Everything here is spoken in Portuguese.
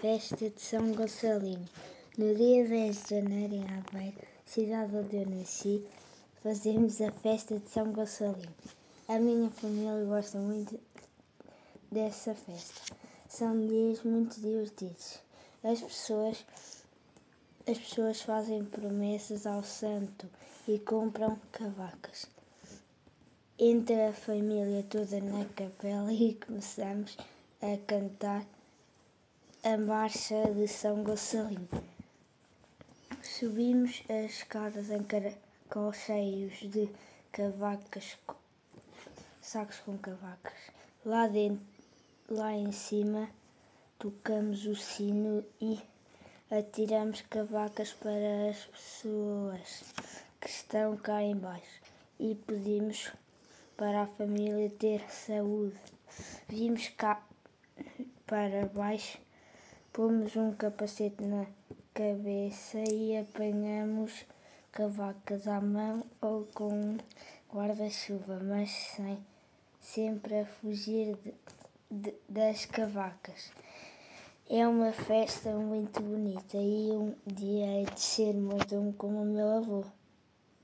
Festa de São Gonçalinho. No dia 10 de janeiro, em Aveiro, cidade onde eu nasci, fazemos a festa de São Gonçalinho. A minha família gosta muito dessa festa. São dias muito divertidos. As pessoas, as pessoas fazem promessas ao santo e compram cavacas. Entra a família toda na capela e começamos a cantar a marcha de São Gonçalinho. Subimos as escadas em caracol cheios de cavacas, sacos com cavacas. Lá, dentro, lá em cima tocamos o sino e atiramos cavacas para as pessoas que estão cá embaixo e pedimos para a família ter saúde. Vimos cá para baixo Pomos um capacete na cabeça e apanhamos cavacas à mão ou com um guarda-chuva, mas sem sempre a fugir de, de, das cavacas. É uma festa muito bonita e um dia é de ser mordomo como o meu avô.